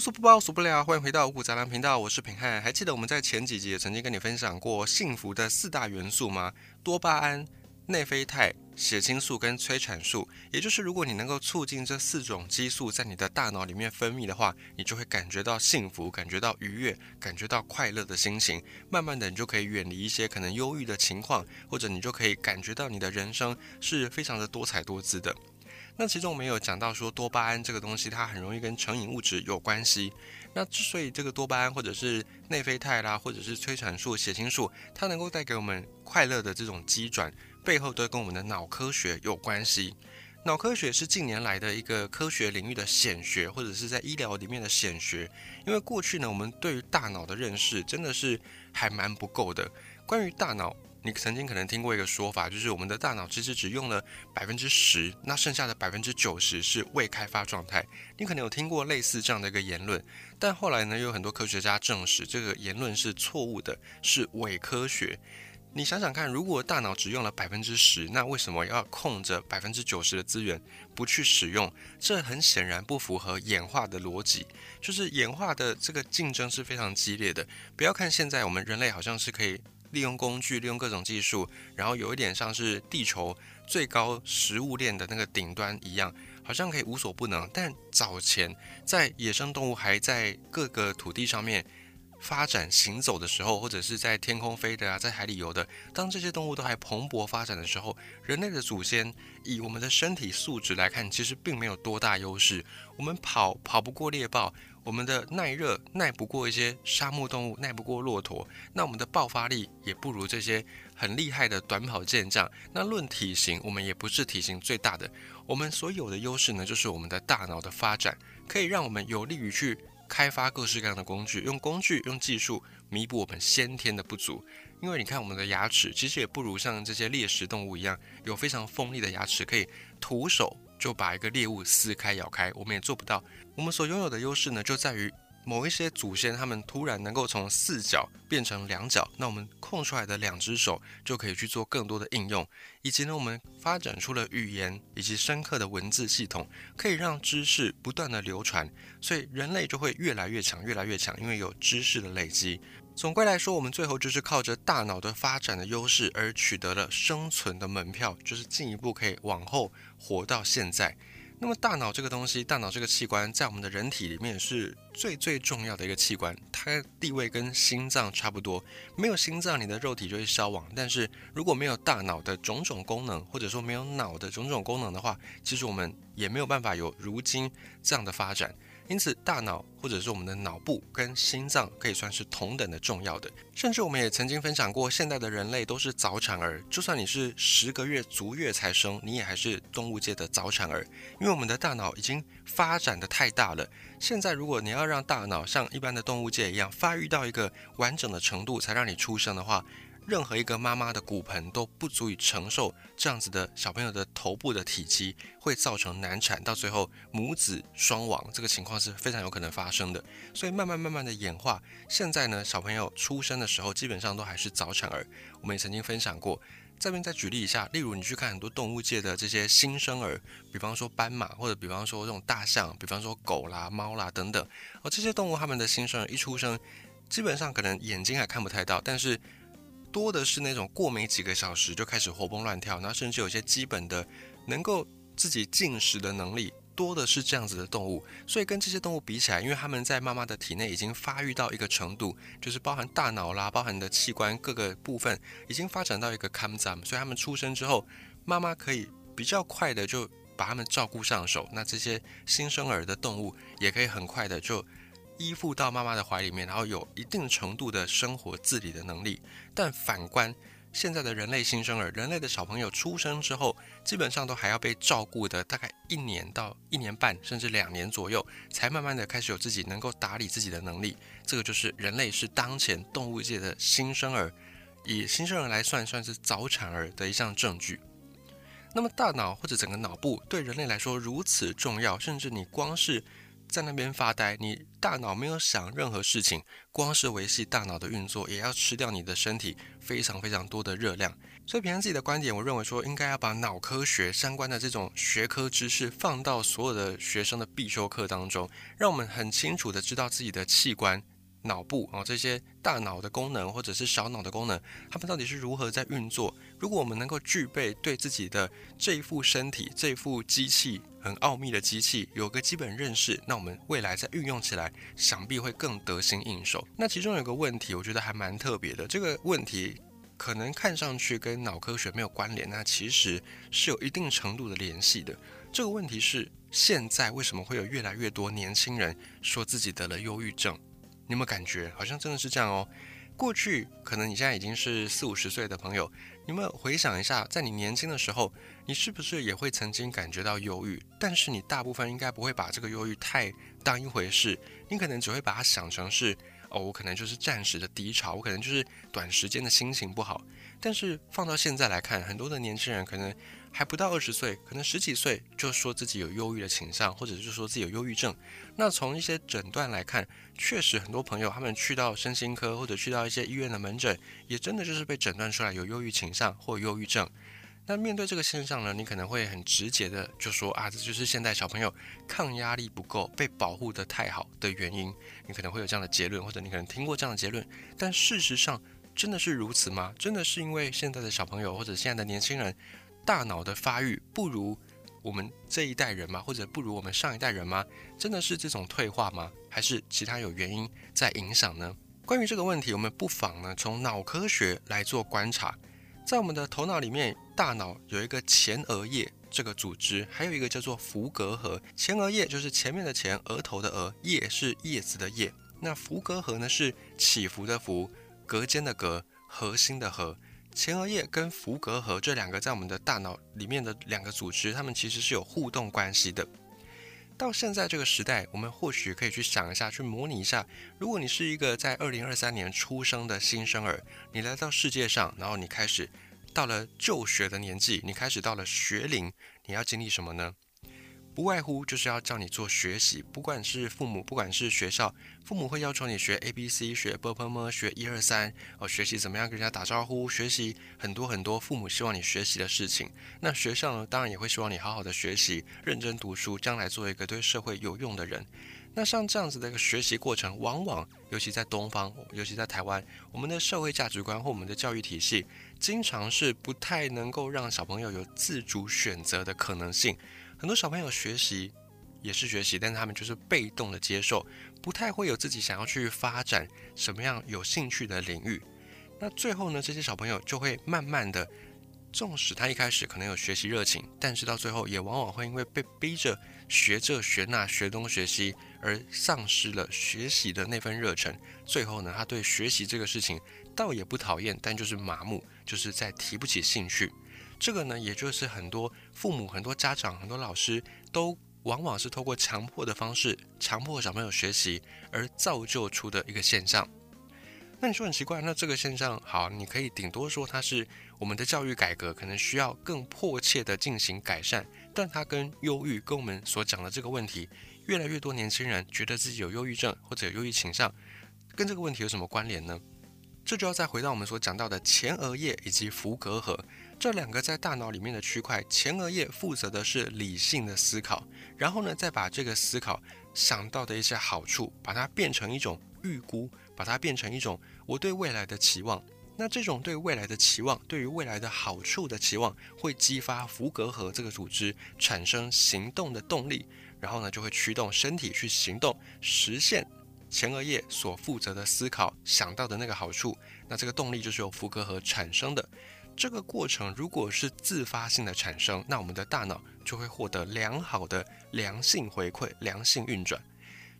无所不包，所不了。欢迎回到五谷杂粮频道，我是平汉。还记得我们在前几集也曾经跟你分享过幸福的四大元素吗？多巴胺、内啡肽、血清素跟催产素。也就是如果你能够促进这四种激素在你的大脑里面分泌的话，你就会感觉到幸福，感觉到愉悦，感觉到快乐的心情。慢慢的，你就可以远离一些可能忧郁的情况，或者你就可以感觉到你的人生是非常的多彩多姿的。那其中我们有讲到说，多巴胺这个东西它很容易跟成瘾物质有关系。那之所以这个多巴胺或者是内啡肽啦，或者是催产素、血清素，它能够带给我们快乐的这种机转，背后都跟我们的脑科学有关系。脑科学是近年来的一个科学领域的显学，或者是在医疗里面的显学。因为过去呢，我们对于大脑的认识真的是还蛮不够的。关于大脑。你曾经可能听过一个说法，就是我们的大脑其实只用了百分之十，那剩下的百分之九十是未开发状态。你可能有听过类似这样的一个言论，但后来呢，有很多科学家证实这个言论是错误的，是伪科学。你想想看，如果大脑只用了百分之十，那为什么要空着百分之九十的资源不去使用？这很显然不符合演化的逻辑，就是演化的这个竞争是非常激烈的。不要看现在我们人类好像是可以。利用工具，利用各种技术，然后有一点像是地球最高食物链的那个顶端一样，好像可以无所不能。但早前在野生动物还在各个土地上面发展行走的时候，或者是在天空飞的啊，在海里游的，当这些动物都还蓬勃发展的时候，人类的祖先以我们的身体素质来看，其实并没有多大优势。我们跑跑不过猎豹。我们的耐热耐不过一些沙漠动物，耐不过骆驼，那我们的爆发力也不如这些很厉害的短跑健将。那论体型，我们也不是体型最大的。我们所有的优势呢，就是我们的大脑的发展，可以让我们有利于去开发各式各样的工具，用工具用技术弥补我们先天的不足。因为你看，我们的牙齿其实也不如像这些猎食动物一样，有非常锋利的牙齿，可以徒手。就把一个猎物撕开咬开，我们也做不到。我们所拥有的优势呢，就在于某一些祖先他们突然能够从四脚变成两脚，那我们空出来的两只手就可以去做更多的应用，以及呢，我们发展出了语言以及深刻的文字系统，可以让知识不断的流传，所以人类就会越来越强，越来越强，因为有知识的累积。总归来说，我们最后就是靠着大脑的发展的优势而取得了生存的门票，就是进一步可以往后活到现在。那么大脑这个东西，大脑这个器官在我们的人体里面是最最重要的一个器官，它地位跟心脏差不多。没有心脏，你的肉体就会消亡。但是如果没有大脑的种种功能，或者说没有脑的种种功能的话，其实我们也没有办法有如今这样的发展。因此，大脑或者是我们的脑部跟心脏可以算是同等的重要的。甚至我们也曾经分享过，现代的人类都是早产儿。就算你是十个月足月才生，你也还是动物界的早产儿，因为我们的大脑已经发展的太大了。现在，如果你要让大脑像一般的动物界一样发育到一个完整的程度，才让你出生的话，任何一个妈妈的骨盆都不足以承受这样子的小朋友的头部的体积，会造成难产，到最后母子双亡，这个情况是非常有可能发生的。所以慢慢慢慢的演化，现在呢，小朋友出生的时候基本上都还是早产儿。我们也曾经分享过，这边再举例一下，例如你去看很多动物界的这些新生儿，比方说斑马，或者比方说这种大象，比方说狗啦、猫啦等等，而这些动物它们的新生儿一出生，基本上可能眼睛还看不太到，但是多的是那种过没几个小时就开始活蹦乱跳，然后甚至有些基本的能够自己进食的能力，多的是这样子的动物。所以跟这些动物比起来，因为他们在妈妈的体内已经发育到一个程度，就是包含大脑啦、包含的器官各个部分已经发展到一个 c o m z a m 所以他们出生之后，妈妈可以比较快的就把他们照顾上手。那这些新生儿的动物也可以很快的就。依附到妈妈的怀里面，然后有一定程度的生活自理的能力。但反观现在的人类新生儿，人类的小朋友出生之后，基本上都还要被照顾的大概一年到一年半，甚至两年左右，才慢慢的开始有自己能够打理自己的能力。这个就是人类是当前动物界的新生儿，以新生儿来算，算是早产儿的一项证据。那么大脑或者整个脑部对人类来说如此重要，甚至你光是在那边发呆，你大脑没有想任何事情，光是维系大脑的运作，也要吃掉你的身体非常非常多的热量。所以，平常自己的观点，我认为说，应该要把脑科学相关的这种学科知识放到所有的学生的必修课当中，让我们很清楚的知道自己的器官。脑部啊，这些大脑的功能或者是小脑的功能，他们到底是如何在运作？如果我们能够具备对自己的这一副身体、这副机器很奥秘的机器有个基本认识，那我们未来在运用起来，想必会更得心应手。那其中有个问题，我觉得还蛮特别的。这个问题可能看上去跟脑科学没有关联，那其实是有一定程度的联系的。这个问题是：现在为什么会有越来越多年轻人说自己得了忧郁症？你有没有感觉好像真的是这样哦？过去可能你现在已经是四五十岁的朋友，你们回想一下，在你年轻的时候，你是不是也会曾经感觉到忧郁？但是你大部分应该不会把这个忧郁太当一回事，你可能只会把它想成是哦，我可能就是暂时的低潮，我可能就是短时间的心情不好。但是放到现在来看，很多的年轻人可能。还不到二十岁，可能十几岁就说自己有忧郁的倾向，或者是说自己有忧郁症。那从一些诊断来看，确实很多朋友他们去到身心科或者去到一些医院的门诊，也真的就是被诊断出来有忧郁倾向或忧郁症。那面对这个现象呢，你可能会很直接的就说啊，这就是现在小朋友抗压力不够、被保护的太好的原因。你可能会有这样的结论，或者你可能听过这样的结论。但事实上，真的是如此吗？真的是因为现在的小朋友或者现在的年轻人？大脑的发育不如我们这一代人吗？或者不如我们上一代人吗？真的是这种退化吗？还是其他有原因在影响呢？关于这个问题，我们不妨呢从脑科学来做观察。在我们的头脑里面，大脑有一个前额叶这个组织，还有一个叫做伏隔核。前额叶就是前面的前，额头的额，叶是叶子的叶。那伏隔核呢是起伏的伏，隔间的隔，核心的核。前额叶跟伏隔核这两个在我们的大脑里面的两个组织，它们其实是有互动关系的。到现在这个时代，我们或许可以去想一下，去模拟一下，如果你是一个在二零二三年出生的新生儿，你来到世界上，然后你开始到了就学的年纪，你开始到了学龄，你要经历什么呢？不外乎就是要叫你做学习，不管是父母，不管是学校，父母会要求你学 A B C，学 b p m，学一二三，哦，学习怎么样跟人家打招呼，学习很多很多父母希望你学习的事情。那学校呢，当然也会希望你好好的学习，认真读书，将来做一个对社会有用的人。那像这样子的一个学习过程，往往尤其在东方，尤其在台湾，我们的社会价值观或我们的教育体系，经常是不太能够让小朋友有自主选择的可能性。很多小朋友学习也是学习，但是他们就是被动的接受，不太会有自己想要去发展什么样有兴趣的领域。那最后呢，这些小朋友就会慢慢的，纵使他一开始可能有学习热情，但是到最后也往往会因为被逼着学这学那、学东学西，而丧失了学习的那份热忱。最后呢，他对学习这个事情倒也不讨厌，但就是麻木，就是在提不起兴趣。这个呢，也就是很多父母、很多家长、很多老师都往往是透过强迫的方式，强迫小朋友学习而造就出的一个现象。那你说很奇怪，那这个现象好，你可以顶多说它是我们的教育改革可能需要更迫切的进行改善，但它跟忧郁，跟我们所讲的这个问题，越来越多年轻人觉得自己有忧郁症或者有忧郁倾向，跟这个问题有什么关联呢？这就要再回到我们所讲到的前额叶以及伏隔核。这两个在大脑里面的区块，前额叶负责的是理性的思考，然后呢，再把这个思考想到的一些好处，把它变成一种预估，把它变成一种我对未来的期望。那这种对未来的期望，对于未来的好处的期望，会激发伏隔核这个组织产生行动的动力，然后呢，就会驱动身体去行动，实现前额叶所负责的思考想到的那个好处。那这个动力就是由伏隔核产生的。这个过程如果是自发性的产生，那我们的大脑就会获得良好的良性回馈、良性运转。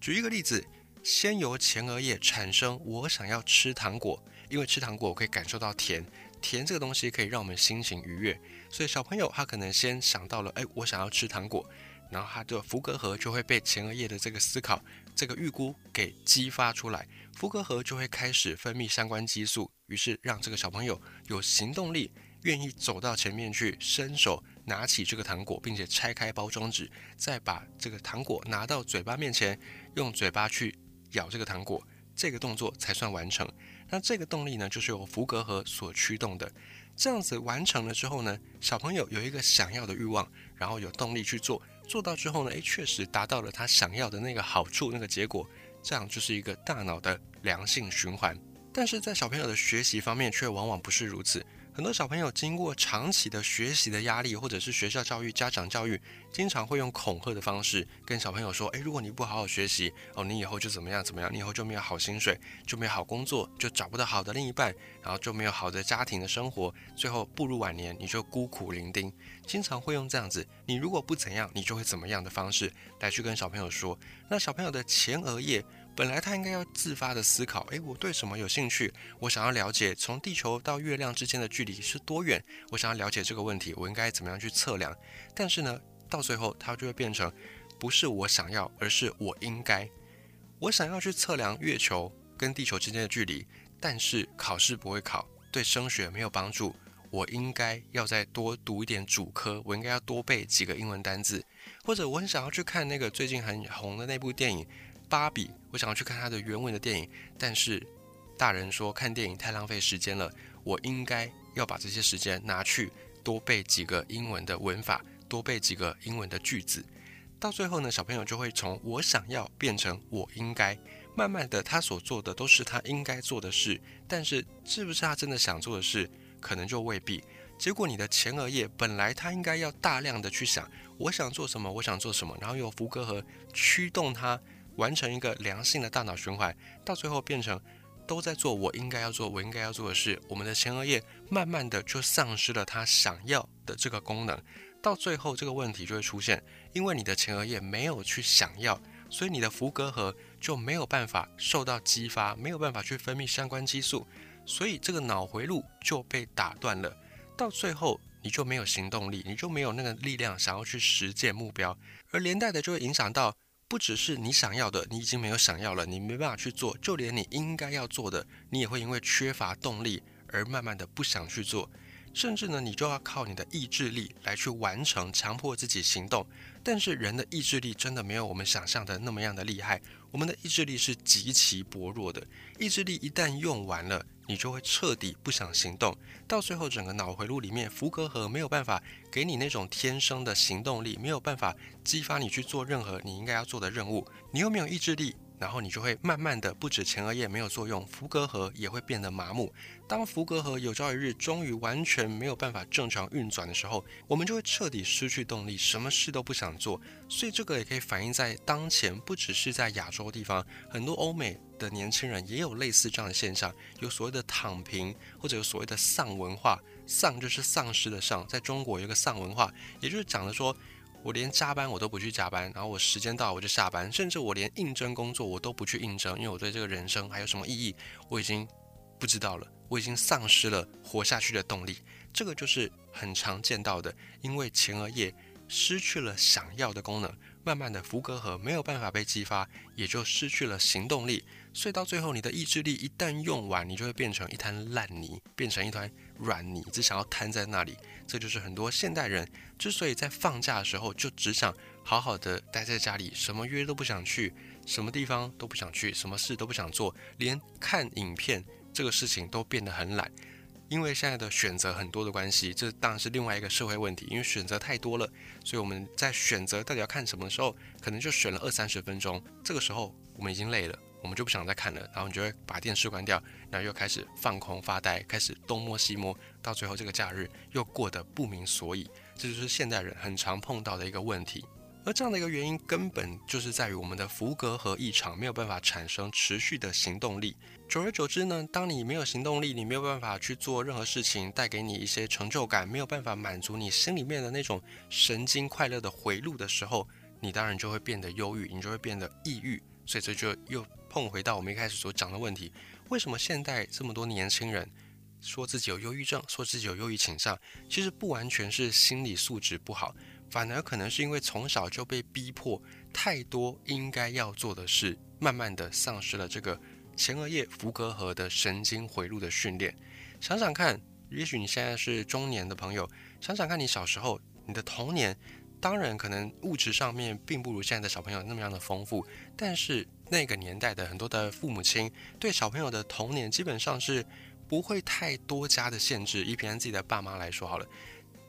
举一个例子，先由前额叶产生我想要吃糖果，因为吃糖果我可以感受到甜，甜这个东西可以让我们心情愉悦，所以小朋友他可能先想到了，哎，我想要吃糖果，然后他的伏隔核就会被前额叶的这个思考、这个预估给激发出来，伏隔核就会开始分泌相关激素。于是让这个小朋友有行动力，愿意走到前面去伸手拿起这个糖果，并且拆开包装纸，再把这个糖果拿到嘴巴面前，用嘴巴去咬这个糖果，这个动作才算完成。那这个动力呢，就是由福格核所驱动的。这样子完成了之后呢，小朋友有一个想要的欲望，然后有动力去做，做到之后呢，诶，确实达到了他想要的那个好处，那个结果，这样就是一个大脑的良性循环。但是在小朋友的学习方面，却往往不是如此。很多小朋友经过长期的学习的压力，或者是学校教育、家长教育，经常会用恐吓的方式跟小朋友说：“诶，如果你不好好学习，哦，你以后就怎么样怎么样，你以后就没有好薪水，就没有好工作，就找不到好的另一半，然后就没有好的家庭的生活，最后步入晚年，你就孤苦伶仃。”经常会用这样子，你如果不怎样，你就会怎么样的方式来去跟小朋友说。那小朋友的前额叶。本来他应该要自发的思考，诶，我对什么有兴趣？我想要了解从地球到月亮之间的距离是多远？我想要了解这个问题，我应该怎么样去测量？但是呢，到最后他就会变成，不是我想要，而是我应该。我想要去测量月球跟地球之间的距离，但是考试不会考，对升学没有帮助。我应该要再多读一点主科，我应该要多背几个英文单字，或者我很想要去看那个最近很红的那部电影。芭比，我想要去看他的原文的电影，但是大人说看电影太浪费时间了，我应该要把这些时间拿去多背几个英文的文法，多背几个英文的句子。到最后呢，小朋友就会从我想要变成我应该，慢慢的他所做的都是他应该做的事，但是是不是他真的想做的事，可能就未必。结果你的前额叶本来他应该要大量的去想我想做什么，我想做什么，然后由福格和驱动他。完成一个良性的大脑循环，到最后变成都在做我应该要做、我应该要做的事。我们的前额叶慢慢的就丧失了它想要的这个功能，到最后这个问题就会出现，因为你的前额叶没有去想要，所以你的福格核就没有办法受到激发，没有办法去分泌相关激素，所以这个脑回路就被打断了。到最后你就没有行动力，你就没有那个力量想要去实践目标，而连带的就会影响到。不只是你想要的，你已经没有想要了，你没办法去做，就连你应该要做的，你也会因为缺乏动力而慢慢的不想去做，甚至呢，你就要靠你的意志力来去完成，强迫自己行动。但是人的意志力真的没有我们想象的那么样的厉害，我们的意志力是极其薄弱的，意志力一旦用完了。你就会彻底不想行动，到最后整个脑回路里面，福格核没有办法给你那种天生的行动力，没有办法激发你去做任何你应该要做的任务，你又没有意志力。然后你就会慢慢的，不止前额叶没有作用，福格核也会变得麻木。当福格核有朝一日终于完全没有办法正常运转的时候，我们就会彻底失去动力，什么事都不想做。所以这个也可以反映在当前，不只是在亚洲地方，很多欧美的年轻人也有类似这样的现象，有所谓的躺平，或者有所谓的丧文化。丧就是丧失的丧，在中国有一个丧文化，也就是讲的说。我连加班我都不去加班，然后我时间到我就下班，甚至我连应征工作我都不去应征，因为我对这个人生还有什么意义，我已经不知道了，我已经丧失了活下去的动力。这个就是很常见到的，因为前额叶失去了想要的功能，慢慢的福格核没有办法被激发，也就失去了行动力。所以到最后，你的意志力一旦用完，你就会变成一滩烂泥，变成一团软泥，只想要瘫在那里。这就是很多现代人之所以在放假的时候就只想好好的待在家里，什么约都不想去，什么地方都不想去，什么事都不想做，连看影片这个事情都变得很懒。因为现在的选择很多的关系，这当然是另外一个社会问题。因为选择太多了，所以我们在选择到底要看什么的时候，可能就选了二三十分钟。这个时候我们已经累了。我们就不想再看了，然后你就会把电视关掉，然后又开始放空发呆，开始东摸西摸，到最后这个假日又过得不明所以。这就是现代人很常碰到的一个问题。而这样的一个原因，根本就是在于我们的福格和异常没有办法产生持续的行动力。久而久之呢，当你没有行动力，你没有办法去做任何事情，带给你一些成就感，没有办法满足你心里面的那种神经快乐的回路的时候，你当然就会变得忧郁，你就会变得抑郁。所以这就又。碰回到我们一开始所讲的问题，为什么现代这么多年轻人说自己有忧郁症，说自己有忧郁倾向？其实不完全是心理素质不好，反而可能是因为从小就被逼迫太多应该要做的事，慢慢的丧失了这个前额叶福格核的神经回路的训练。想想看，也许你现在是中年的朋友，想想看你小时候你的童年，当然可能物质上面并不如现在的小朋友那么样的丰富，但是那个年代的很多的父母亲对小朋友的童年基本上是不会太多加的限制。以平安自己的爸妈来说好了。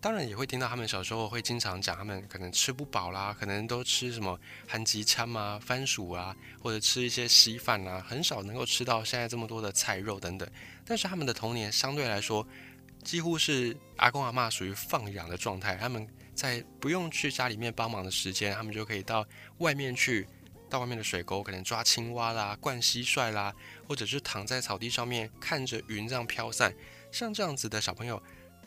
当然也会听到他们小时候会经常讲，他们可能吃不饱啦，可能都吃什么韩吉餐啊、番薯啊，或者吃一些稀饭啊，很少能够吃到现在这么多的菜肉等等。但是他们的童年相对来说，几乎是阿公阿妈属于放养的状态。他们在不用去家里面帮忙的时间，他们就可以到外面去，到外面的水沟，可能抓青蛙啦、灌蟋蟀啦，或者是躺在草地上面看着云这样飘散。像这样子的小朋友。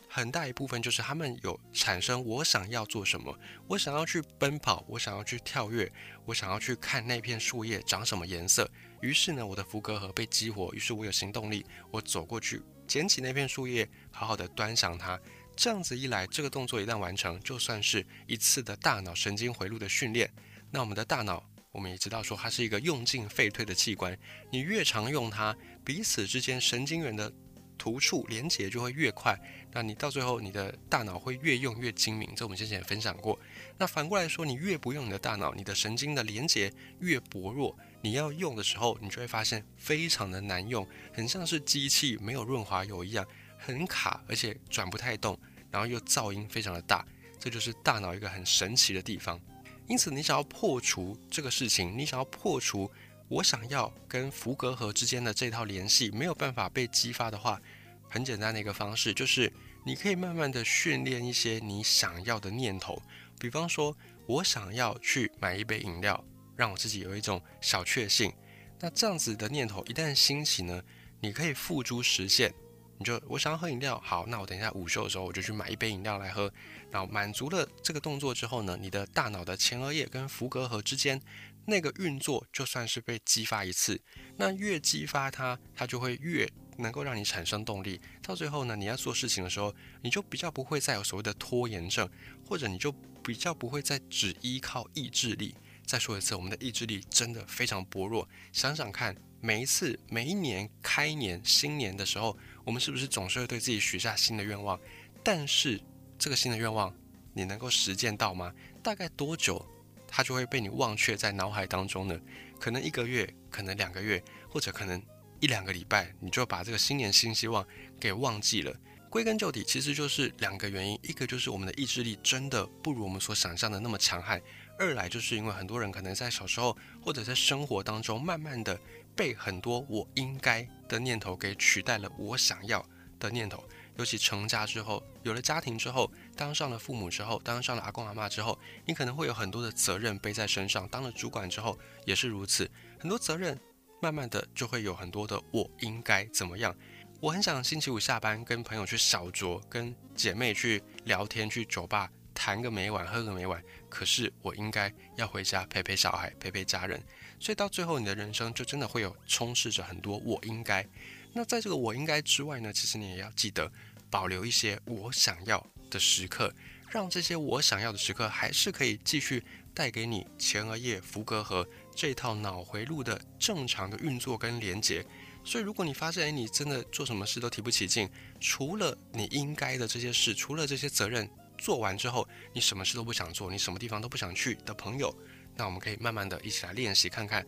很大一部分就是他们有产生我想要做什么，我想要去奔跑，我想要去跳跃，我想要去看那片树叶长什么颜色。于是呢，我的福格盒被激活，于是我有行动力，我走过去捡起那片树叶，好好的端详它。这样子一来，这个动作一旦完成，就算是一次的大脑神经回路的训练。那我们的大脑，我们也知道说它是一个用进废退的器官，你越常用它，彼此之间神经元的。突触连接就会越快，那你到最后你的大脑会越用越精明，这我们之前也分享过。那反过来说，你越不用你的大脑，你的神经的连接越薄弱，你要用的时候，你就会发现非常的难用，很像是机器没有润滑油一样，很卡，而且转不太动，然后又噪音非常的大，这就是大脑一个很神奇的地方。因此，你想要破除这个事情，你想要破除。我想要跟福格核之间的这套联系没有办法被激发的话，很简单的一个方式就是，你可以慢慢的训练一些你想要的念头。比方说，我想要去买一杯饮料，让我自己有一种小确幸。那这样子的念头一旦兴起呢，你可以付诸实现。你就我想要喝饮料，好，那我等一下午休的时候我就去买一杯饮料来喝。然后满足了这个动作之后呢，你的大脑的前额叶跟福格核之间。那个运作就算是被激发一次，那越激发它，它就会越能够让你产生动力。到最后呢，你要做事情的时候，你就比较不会再有所谓的拖延症，或者你就比较不会再只依靠意志力。再说一次，我们的意志力真的非常薄弱。想想看，每一次每一年开年新年的时候，我们是不是总是会对自己许下新的愿望？但是这个新的愿望，你能够实践到吗？大概多久？它就会被你忘却在脑海当中呢，可能一个月，可能两个月，或者可能一两个礼拜，你就把这个新年新希望给忘记了。归根究底，其实就是两个原因：一个就是我们的意志力真的不如我们所想象的那么强悍；二来就是因为很多人可能在小时候或者在生活当中，慢慢的被很多我应该的念头给取代了我想要的念头。尤其成家之后，有了家庭之后，当上了父母之后，当上了阿公阿妈之后，你可能会有很多的责任背在身上。当了主管之后也是如此，很多责任，慢慢的就会有很多的我应该怎么样。我很想星期五下班跟朋友去小酌，跟姐妹去聊天，去酒吧谈个每晚，喝个每晚。可是我应该要回家陪陪小孩，陪陪家人。所以到最后，你的人生就真的会有充斥着很多我应该。那在这个我应该之外呢，其实你也要记得保留一些我想要的时刻，让这些我想要的时刻还是可以继续带给你前额叶、福格和这套脑回路的正常的运作跟连接。所以，如果你发现哎，你真的做什么事都提不起劲，除了你应该的这些事，除了这些责任做完之后，你什么事都不想做，你什么地方都不想去的朋友，那我们可以慢慢的一起来练习看看，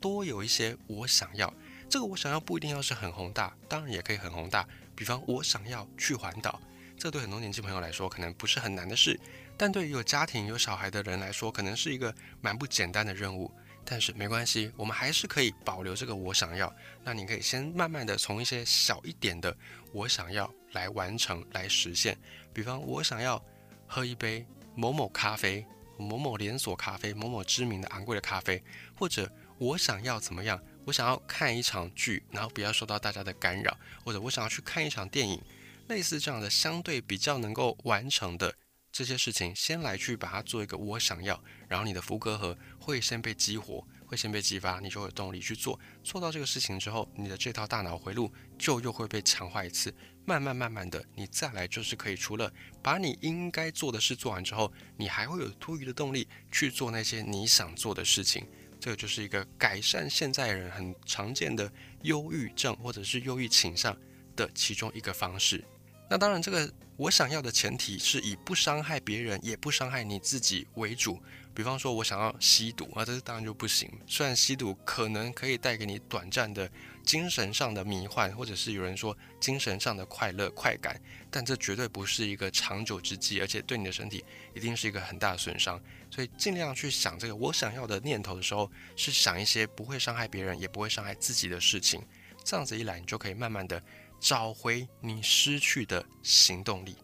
多有一些我想要。这个我想要不一定要是很宏大，当然也可以很宏大。比方我想要去环岛，这对很多年轻朋友来说可能不是很难的事，但对于有家庭有小孩的人来说，可能是一个蛮不简单的任务。但是没关系，我们还是可以保留这个我想要。那你可以先慢慢的从一些小一点的我想要来完成来实现。比方我想要喝一杯某某咖啡，某某连锁咖啡，某某知名的昂贵的咖啡，或者我想要怎么样？我想要看一场剧，然后不要受到大家的干扰，或者我想要去看一场电影，类似这样的相对比较能够完成的这些事情，先来去把它做一个我想要，然后你的福格核会先被激活，会先被激发，你就有动力去做。做到这个事情之后，你的这套大脑回路就又会被强化一次，慢慢慢慢的，你再来就是可以除了把你应该做的事做完之后，你还会有多余的动力去做那些你想做的事情。这个就是一个改善现在人很常见的忧郁症或者是忧郁倾向的其中一个方式。那当然，这个我想要的前提是以不伤害别人，也不伤害你自己为主。比方说，我想要吸毒啊，这当然就不行。虽然吸毒可能可以带给你短暂的精神上的迷幻，或者是有人说精神上的快乐快感，但这绝对不是一个长久之计，而且对你的身体一定是一个很大的损伤。所以尽量去想这个我想要的念头的时候，是想一些不会伤害别人，也不会伤害自己的事情。这样子一来，你就可以慢慢的找回你失去的行动力。